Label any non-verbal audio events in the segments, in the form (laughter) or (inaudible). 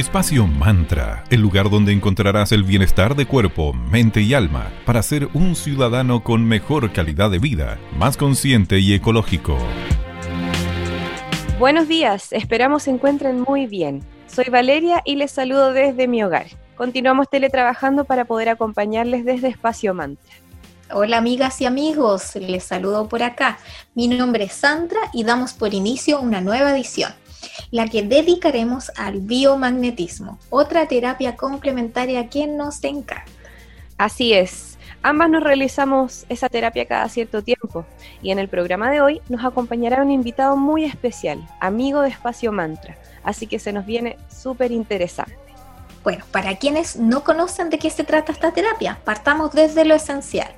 Espacio Mantra, el lugar donde encontrarás el bienestar de cuerpo, mente y alma para ser un ciudadano con mejor calidad de vida, más consciente y ecológico. Buenos días, esperamos se encuentren muy bien. Soy Valeria y les saludo desde mi hogar. Continuamos teletrabajando para poder acompañarles desde Espacio Mantra. Hola amigas y amigos, les saludo por acá. Mi nombre es Sandra y damos por inicio una nueva edición la que dedicaremos al biomagnetismo, otra terapia complementaria que nos encanta. Así es, ambas nos realizamos esa terapia cada cierto tiempo y en el programa de hoy nos acompañará un invitado muy especial, amigo de Espacio Mantra, así que se nos viene súper interesante. Bueno, para quienes no conocen de qué se trata esta terapia, partamos desde lo esencial.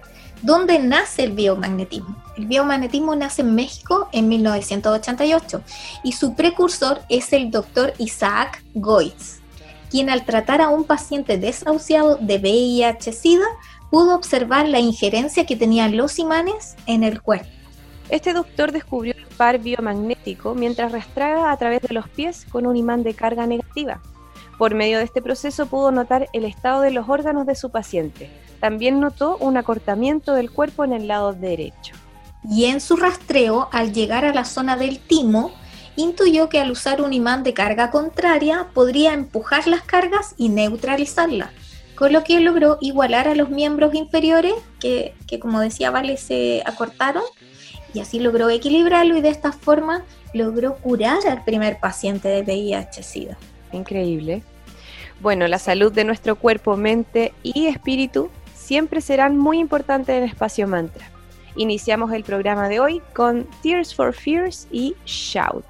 ¿Dónde nace el biomagnetismo? El biomagnetismo nace en México en 1988 y su precursor es el doctor Isaac Goitz, quien al tratar a un paciente desahuciado de VIH-Sida pudo observar la injerencia que tenían los imanes en el cuerpo. Este doctor descubrió el par biomagnético mientras rastreaba a través de los pies con un imán de carga negativa. Por medio de este proceso pudo notar el estado de los órganos de su paciente, también notó un acortamiento del cuerpo en el lado derecho. Y en su rastreo, al llegar a la zona del timo, intuyó que al usar un imán de carga contraria podría empujar las cargas y neutralizarlas, con lo que logró igualar a los miembros inferiores que, que como decía Vale, se acortaron y así logró equilibrarlo y de esta forma logró curar al primer paciente de VIH-Sida. Increíble. Bueno, la salud de nuestro cuerpo, mente y espíritu siempre serán muy importantes en Espacio Mantra. Iniciamos el programa de hoy con Tears for Fears y Shout.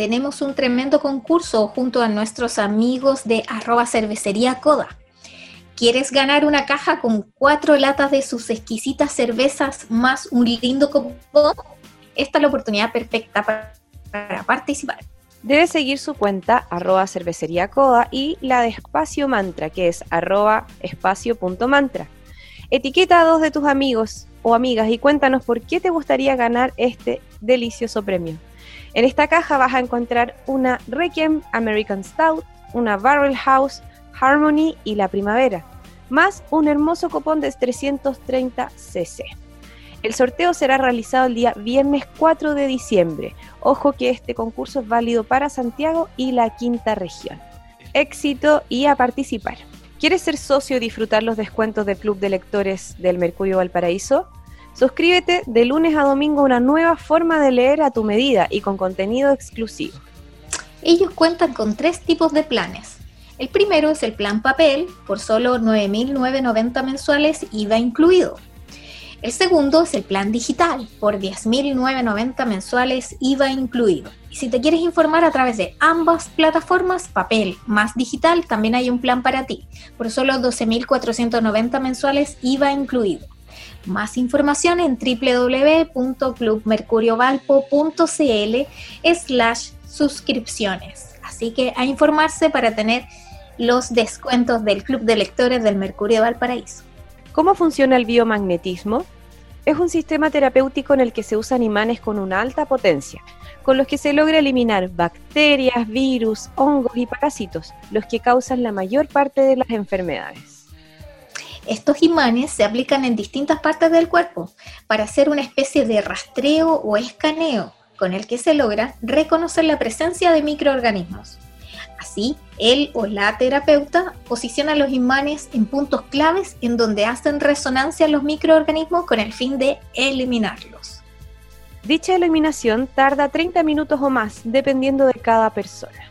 Tenemos un tremendo concurso junto a nuestros amigos de arroba cervecería Coda. ¿Quieres ganar una caja con cuatro latas de sus exquisitas cervezas más un lindo copón? Esta es la oportunidad perfecta para, participar. Debes seguir su cuenta arroba cervecería coda y la de espacio mantra que es arroba espacio.mantra. Etiqueta a dos de tus amigos o amigas y cuéntanos por qué te gustaría ganar este delicioso premio. En esta caja vas a encontrar una Requiem American Stout, una Barrel House, Harmony y la Primavera, más un hermoso copón de 330 cc. El sorteo será realizado el día viernes 4 de diciembre. Ojo que este concurso es válido para Santiago y la quinta región. Éxito y a participar. ¿Quieres ser socio y disfrutar los descuentos del Club de Lectores del Mercurio Valparaíso? Suscríbete de lunes a domingo a una nueva forma de leer a tu medida y con contenido exclusivo. Ellos cuentan con tres tipos de planes. El primero es el plan papel, por solo 9.990 mensuales, IVA incluido. El segundo es el plan digital, por 10.990 mensuales, IVA incluido. Y si te quieres informar a través de ambas plataformas, papel más digital, también hay un plan para ti, por solo 12.490 mensuales, IVA incluido. Más información en www.clubmercuriovalpo.cl slash suscripciones. Así que a informarse para tener los descuentos del Club de Lectores del Mercurio de Valparaíso. ¿Cómo funciona el biomagnetismo? Es un sistema terapéutico en el que se usan imanes con una alta potencia, con los que se logra eliminar bacterias, virus, hongos y parásitos, los que causan la mayor parte de las enfermedades. Estos imanes se aplican en distintas partes del cuerpo para hacer una especie de rastreo o escaneo con el que se logra reconocer la presencia de microorganismos. Así, él o la terapeuta posiciona los imanes en puntos claves en donde hacen resonancia los microorganismos con el fin de eliminarlos. Dicha eliminación tarda 30 minutos o más, dependiendo de cada persona.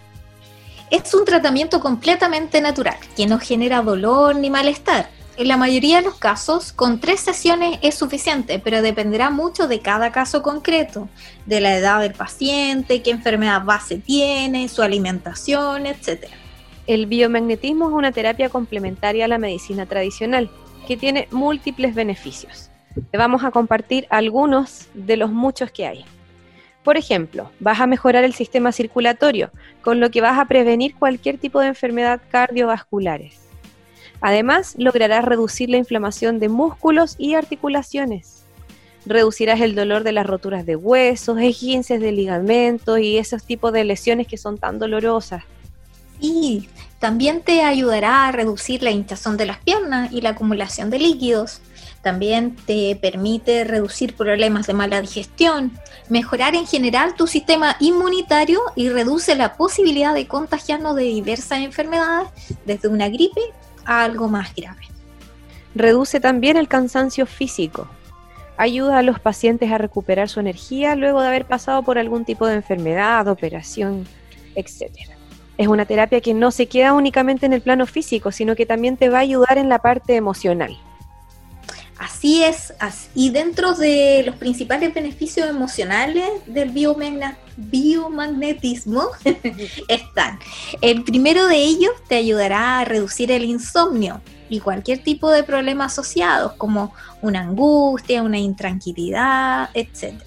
Es un tratamiento completamente natural, que no genera dolor ni malestar, en la mayoría de los casos, con tres sesiones es suficiente, pero dependerá mucho de cada caso concreto, de la edad del paciente, qué enfermedad base tiene, su alimentación, etc. El biomagnetismo es una terapia complementaria a la medicina tradicional, que tiene múltiples beneficios. Te vamos a compartir algunos de los muchos que hay. Por ejemplo, vas a mejorar el sistema circulatorio, con lo que vas a prevenir cualquier tipo de enfermedad cardiovasculares Además, lograrás reducir la inflamación de músculos y articulaciones. Reducirás el dolor de las roturas de huesos, esguinces de ligamentos y esos tipos de lesiones que son tan dolorosas. Y también te ayudará a reducir la hinchazón de las piernas y la acumulación de líquidos. También te permite reducir problemas de mala digestión, mejorar en general tu sistema inmunitario y reduce la posibilidad de contagiarnos de diversas enfermedades, desde una gripe algo más grave. Reduce también el cansancio físico. Ayuda a los pacientes a recuperar su energía luego de haber pasado por algún tipo de enfermedad, operación, etc. Es una terapia que no se queda únicamente en el plano físico, sino que también te va a ayudar en la parte emocional. Así es, y dentro de los principales beneficios emocionales del biomagnetismo (laughs) están, el primero de ellos te ayudará a reducir el insomnio y cualquier tipo de problema asociados como una angustia, una intranquilidad, etc.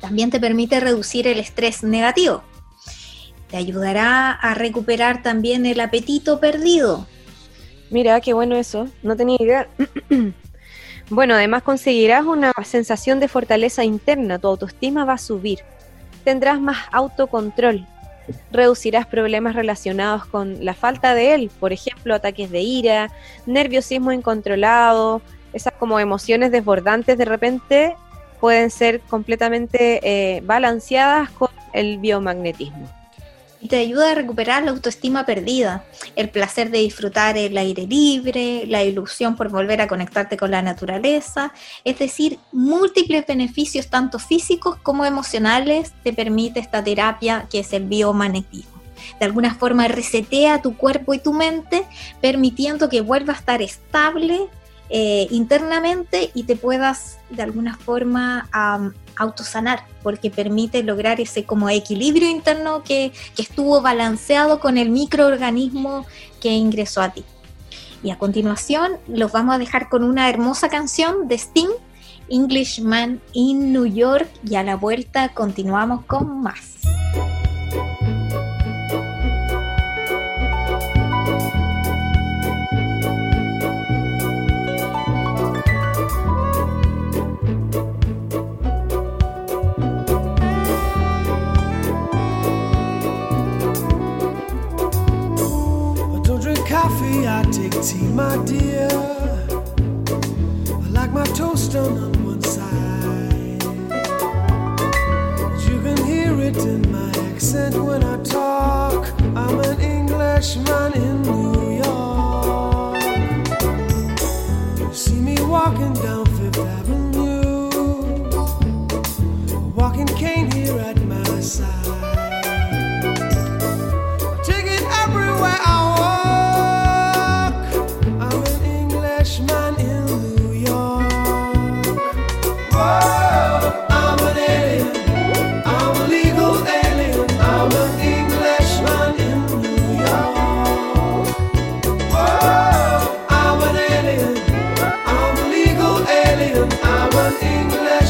También te permite reducir el estrés negativo. Te ayudará a recuperar también el apetito perdido. Mira, qué bueno eso, no tenía idea. (clears throat) Bueno, además conseguirás una sensación de fortaleza interna, tu autoestima va a subir, tendrás más autocontrol, reducirás problemas relacionados con la falta de él, por ejemplo, ataques de ira, nerviosismo incontrolado, esas como emociones desbordantes de repente pueden ser completamente eh, balanceadas con el biomagnetismo y te ayuda a recuperar la autoestima perdida, el placer de disfrutar el aire libre, la ilusión por volver a conectarte con la naturaleza, es decir, múltiples beneficios tanto físicos como emocionales te permite esta terapia que es el biomagnetismo. De alguna forma resetea tu cuerpo y tu mente, permitiendo que vuelva a estar estable eh, internamente y te puedas de alguna forma autosanar, porque permite lograr ese como equilibrio interno que, que estuvo balanceado con el microorganismo que ingresó a ti. Y a continuación los vamos a dejar con una hermosa canción de Sting, Englishman in New York, y a la vuelta continuamos con más. Coffee, I take tea, my dear. I like my toast done on one side. You can hear it in my accent when I talk. I'm an Englishman in New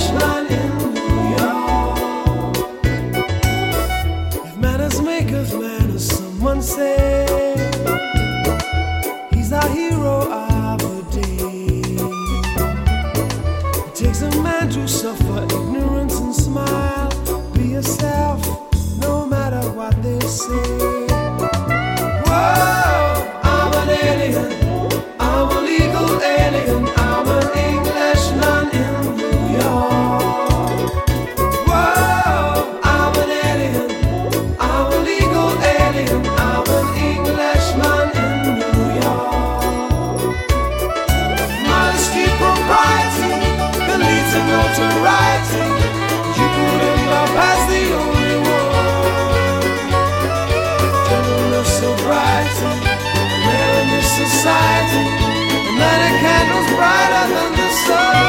Krishna. so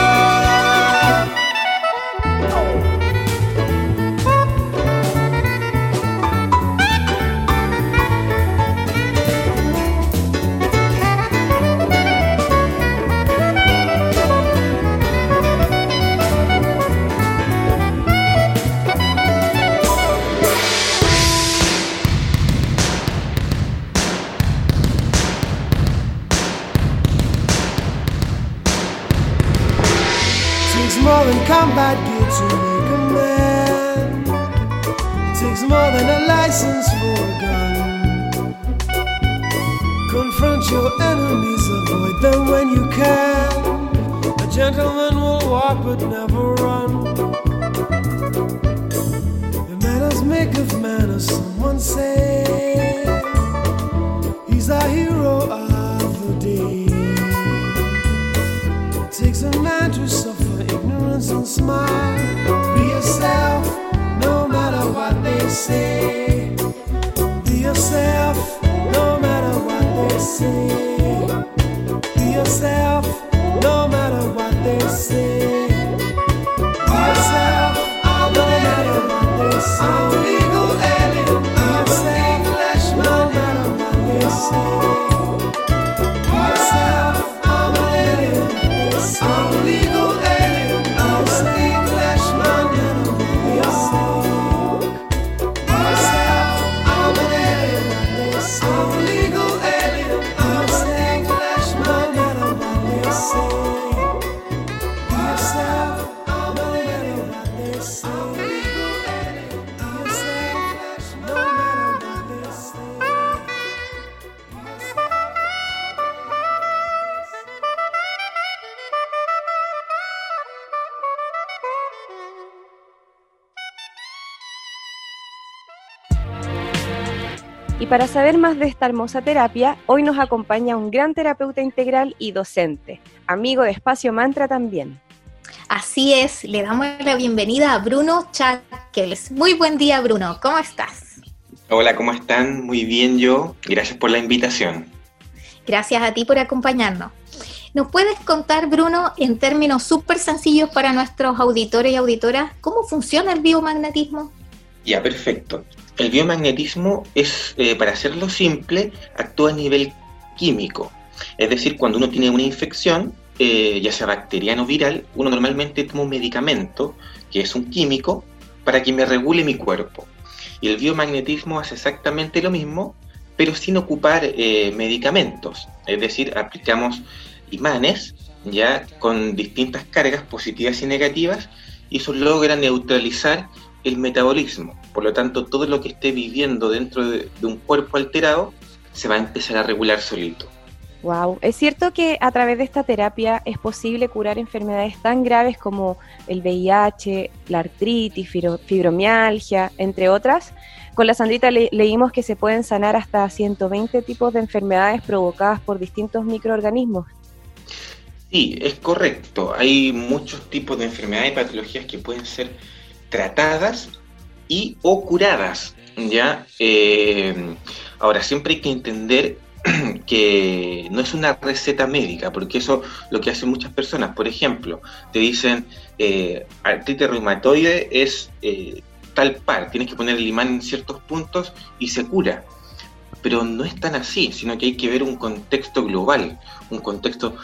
bad to make a man. It takes more than a license for a gun. Confront your enemies, avoid them when you can. A gentleman will walk but never run. The manners make of manners, someone say. He's a hero. don't smile. Be yourself, no matter what they say. Be yourself, no matter what they say. Be yourself. Para saber más de esta hermosa terapia, hoy nos acompaña un gran terapeuta integral y docente, amigo de Espacio Mantra también. Así es, le damos la bienvenida a Bruno Chakels. Muy buen día, Bruno, ¿cómo estás? Hola, ¿cómo están? Muy bien yo. Gracias por la invitación. Gracias a ti por acompañarnos. ¿Nos puedes contar, Bruno, en términos súper sencillos para nuestros auditores y auditoras, cómo funciona el biomagnetismo? Ya, perfecto. El biomagnetismo es, eh, para hacerlo simple, actúa a nivel químico. Es decir, cuando uno tiene una infección, eh, ya sea bacteriana o viral, uno normalmente toma un medicamento, que es un químico, para que me regule mi cuerpo. Y el biomagnetismo hace exactamente lo mismo, pero sin ocupar eh, medicamentos. Es decir, aplicamos imanes ya con distintas cargas positivas y negativas y eso logra neutralizar el metabolismo. Por lo tanto, todo lo que esté viviendo dentro de, un cuerpo alterado se va a empezar a regular solito. Wow, es cierto que a través de esta terapia es posible curar enfermedades tan graves como el VIH, la artritis, fibromialgia, entre otras. Con la Sandrita leímos que se pueden sanar hasta 120 tipos de enfermedades provocadas por distintos microorganismos. Sí, es correcto. Hay muchos tipos de enfermedades y patologías que pueden ser tratadas y o curadas. ¿ya? Eh, ahora, siempre hay que entender (clears throat) que no es una receta médica, porque eso lo que hacen muchas personas. Por ejemplo, te dicen eh, artritis reumatoide es eh, tal par, tienes que poner el imán en ciertos puntos y se cura. Pero no es tan así, sino que hay que ver un contexto global, un contexto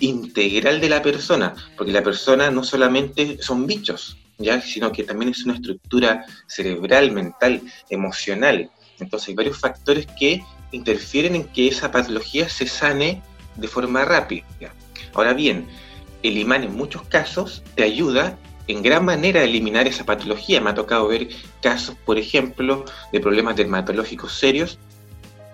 integral de la persona, porque la persona no solamente son bichos, ¿ya? sino que también es una estructura cerebral, mental, emocional. Entonces hay varios factores que interfieren en que esa patología se sane de forma rápida. Ahora bien, el imán en muchos casos te ayuda en gran manera a eliminar esa patología. Me ha tocado ver casos, por ejemplo, de problemas dermatológicos serios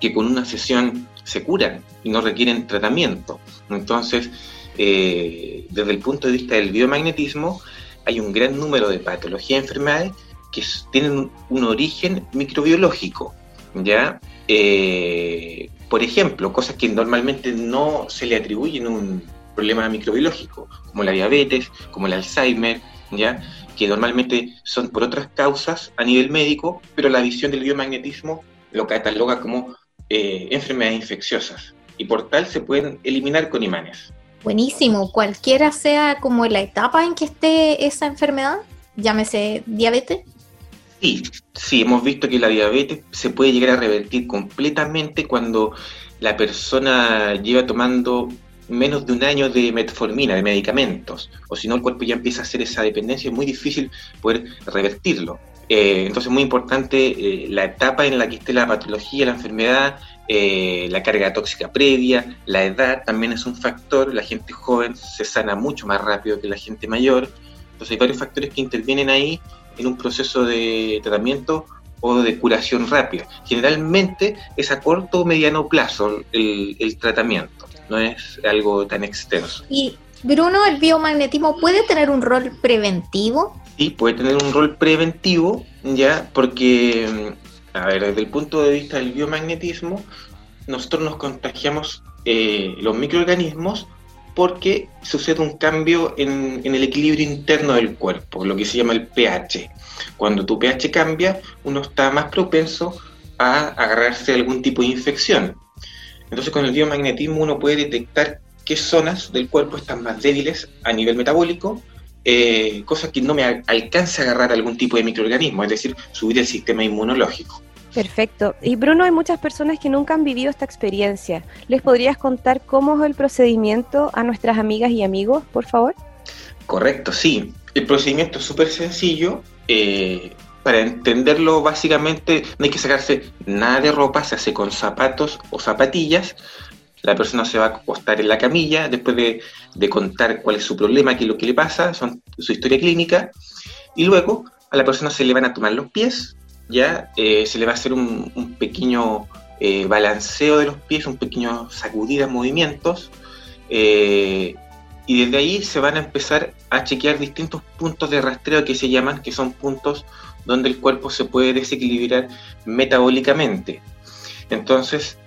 que con una sesión se curan y no requieren tratamiento. Entonces, eh, desde el punto de vista del biomagnetismo, hay un gran número de patologías y enfermedades que tienen un origen microbiológico, ¿ya? Eh, por ejemplo, cosas que normalmente no se le atribuyen un problema microbiológico, como la diabetes, como el Alzheimer, ¿ya? que normalmente son por otras causas a nivel médico, pero la visión del biomagnetismo lo cataloga como eh, enfermedades infecciosas y por tal se pueden eliminar con imanes. Buenísimo, cualquiera sea como la etapa en que esté esa enfermedad, llámese diabetes. Sí, sí, hemos visto que la diabetes se puede llegar a revertir completamente cuando la persona lleva tomando menos de un año de metformina, de medicamentos, o si no el cuerpo ya empieza a hacer esa dependencia, es muy difícil poder revertirlo. Eh, entonces es muy importante eh, la etapa en la que esté la patología, la enfermedad, eh, la carga tóxica previa, la edad también es un factor, la gente joven se sana mucho más rápido que la gente mayor, entonces hay varios factores que intervienen ahí en un proceso de tratamiento o de curación rápida. Generalmente es a corto o mediano plazo el tratamiento no es algo tan extenso. Y Bruno, ¿el biomagnetismo puede tener un rol preventivo? Sí, puede tener un rol preventivo, ya, porque, a ver, desde el punto de vista del biomagnetismo, nosotros nos contagiamos eh, los microorganismos porque sucede un cambio en, en, el equilibrio interno del cuerpo, lo que se llama el pH. Cuando tu pH cambia, uno está más propenso a agarrarse a algún tipo de infección. Entonces con el biomagnetismo uno puede detectar qué zonas del cuerpo están más débiles a nivel metabólico, eh, cosas que no me alcance a agarrar algún tipo de microorganismo, es decir, subir el sistema inmunológico. Perfecto. Y Bruno, hay muchas personas que nunca han vivido esta experiencia. ¿Les podrías contar cómo es el procedimiento a nuestras amigas y amigos, por favor? Correcto, sí. El procedimiento es súper sencillo. Eh, para entenderlo básicamente no hay que sacarse nada de ropa, se hace con zapatos o zapatillas. La persona se va a acostar en la camilla después de, contar cuál es su problema, qué es lo que le pasa, son, su historia clínica. Y luego a la persona se le van a tomar los pies, ya eh, se le va a hacer un, pequeño eh, balanceo de los pies, un pequeño sacudida, movimientos. Eh, y desde ahí se van a empezar a chequear distintos puntos de rastreo que se llaman, que son puntos donde el cuerpo se puede desequilibrar metabólicamente. Entonces,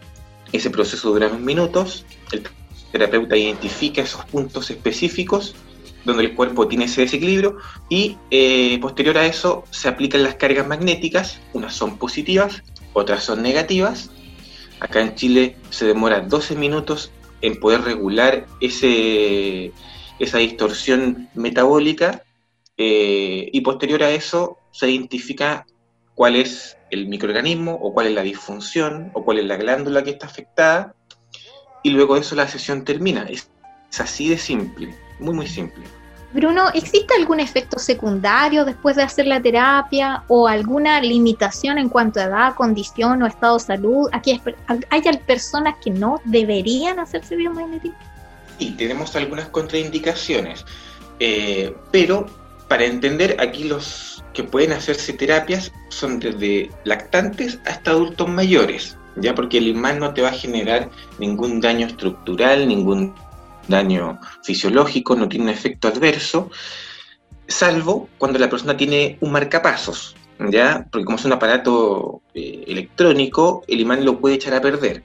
ese proceso dura unos minutos, el terapeuta identifica esos puntos específicos donde el cuerpo tiene ese desequilibrio y eh, posterior a eso se aplican las cargas magnéticas, unas son positivas, otras son negativas. Acá en Chile se demora 12 minutos en poder regular ese, esa distorsión metabólica eh, y posterior a eso se identifica cuál es el microorganismo o cuál es la disfunción o cuál es la glándula que está afectada y luego de eso la sesión termina. Es, es así de simple, muy muy simple. Bruno, ¿existe algún efecto secundario después de hacer la terapia o alguna limitación en cuanto a edad, condición o estado de salud? Aquí hay personas que no deberían hacerse biomagnetismo. Sí, tenemos algunas contraindicaciones, eh, pero para entender aquí los que pueden hacerse terapias son desde lactantes hasta adultos mayores, ya porque el imán no te va a generar ningún daño estructural, ningún daño fisiológico, no tiene un efecto adverso, salvo cuando la persona tiene un marcapasos, ¿ya? Porque como es un aparato eh, electrónico, el imán lo puede echar a perder.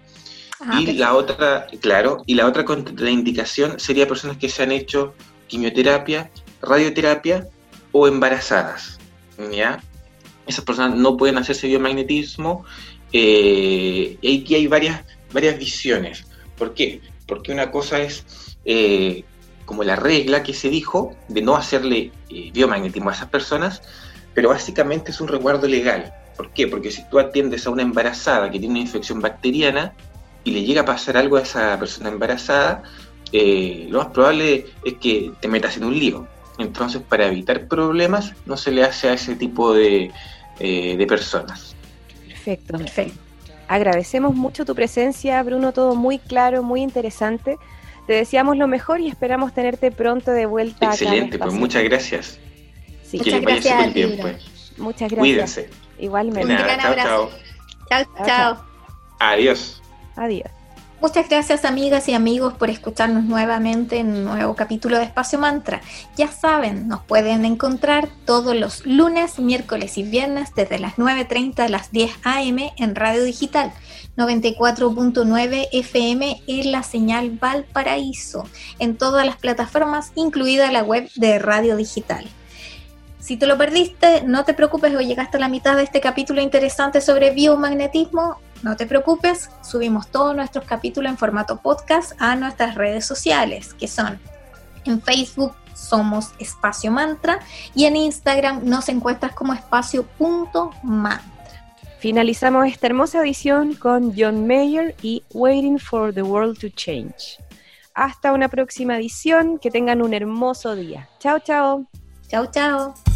Ah, y la otra, claro, y la otra contraindicación sería personas que se han hecho quimioterapia, radioterapia o embarazadas, ¿ya? Esas personas no pueden hacerse biomagnetismo eh, y aquí hay varias, varias visiones. ¿Por qué? Porque una cosa es eh, como la regla que se dijo de no hacerle eh, biomagnetismo a esas personas, pero básicamente es un resguardo legal. ¿Por qué? Porque si tú atiendes a una embarazada que tiene una infección bacteriana y le llega a pasar algo a esa persona embarazada, eh, lo más probable es que te metas en un lío. Entonces, para evitar problemas, no se le hace a ese tipo de, de personas. Perfecto, perfecto. Agradecemos mucho tu presencia, Bruno, todo muy claro, muy interesante. Te deseamos lo mejor y esperamos tenerte pronto de vuelta. Excelente, pues muchas gracias. Sí. Muchas gracias. Bien, pues. Muchas gracias. Cuídense. Igualmente. Nada, chao, chao. Chao, chao. Adiós. Adiós. Muchas gracias amigas y amigos por escucharnos nuevamente en un nuevo capítulo de Espacio Mantra. Ya saben, nos pueden encontrar todos los lunes, miércoles y viernes desde las 9.30 a las 10 am en Radio Digital 94.9 FM en la señal Valparaíso, en todas las plataformas, incluida la web de Radio Digital. Si te lo perdiste, no te preocupes o llegaste a la mitad de este capítulo interesante sobre biomagnetismo, no te preocupes, subimos todos nuestros capítulos en formato podcast a nuestras redes sociales, que son en Facebook somos Espacio Mantra y en Instagram nos encuentras como espacio.mantra. Finalizamos esta hermosa edición con John Mayer y Waiting for the World to Change. Hasta una próxima edición, que tengan un hermoso día. Chao, chao. Chao, chao.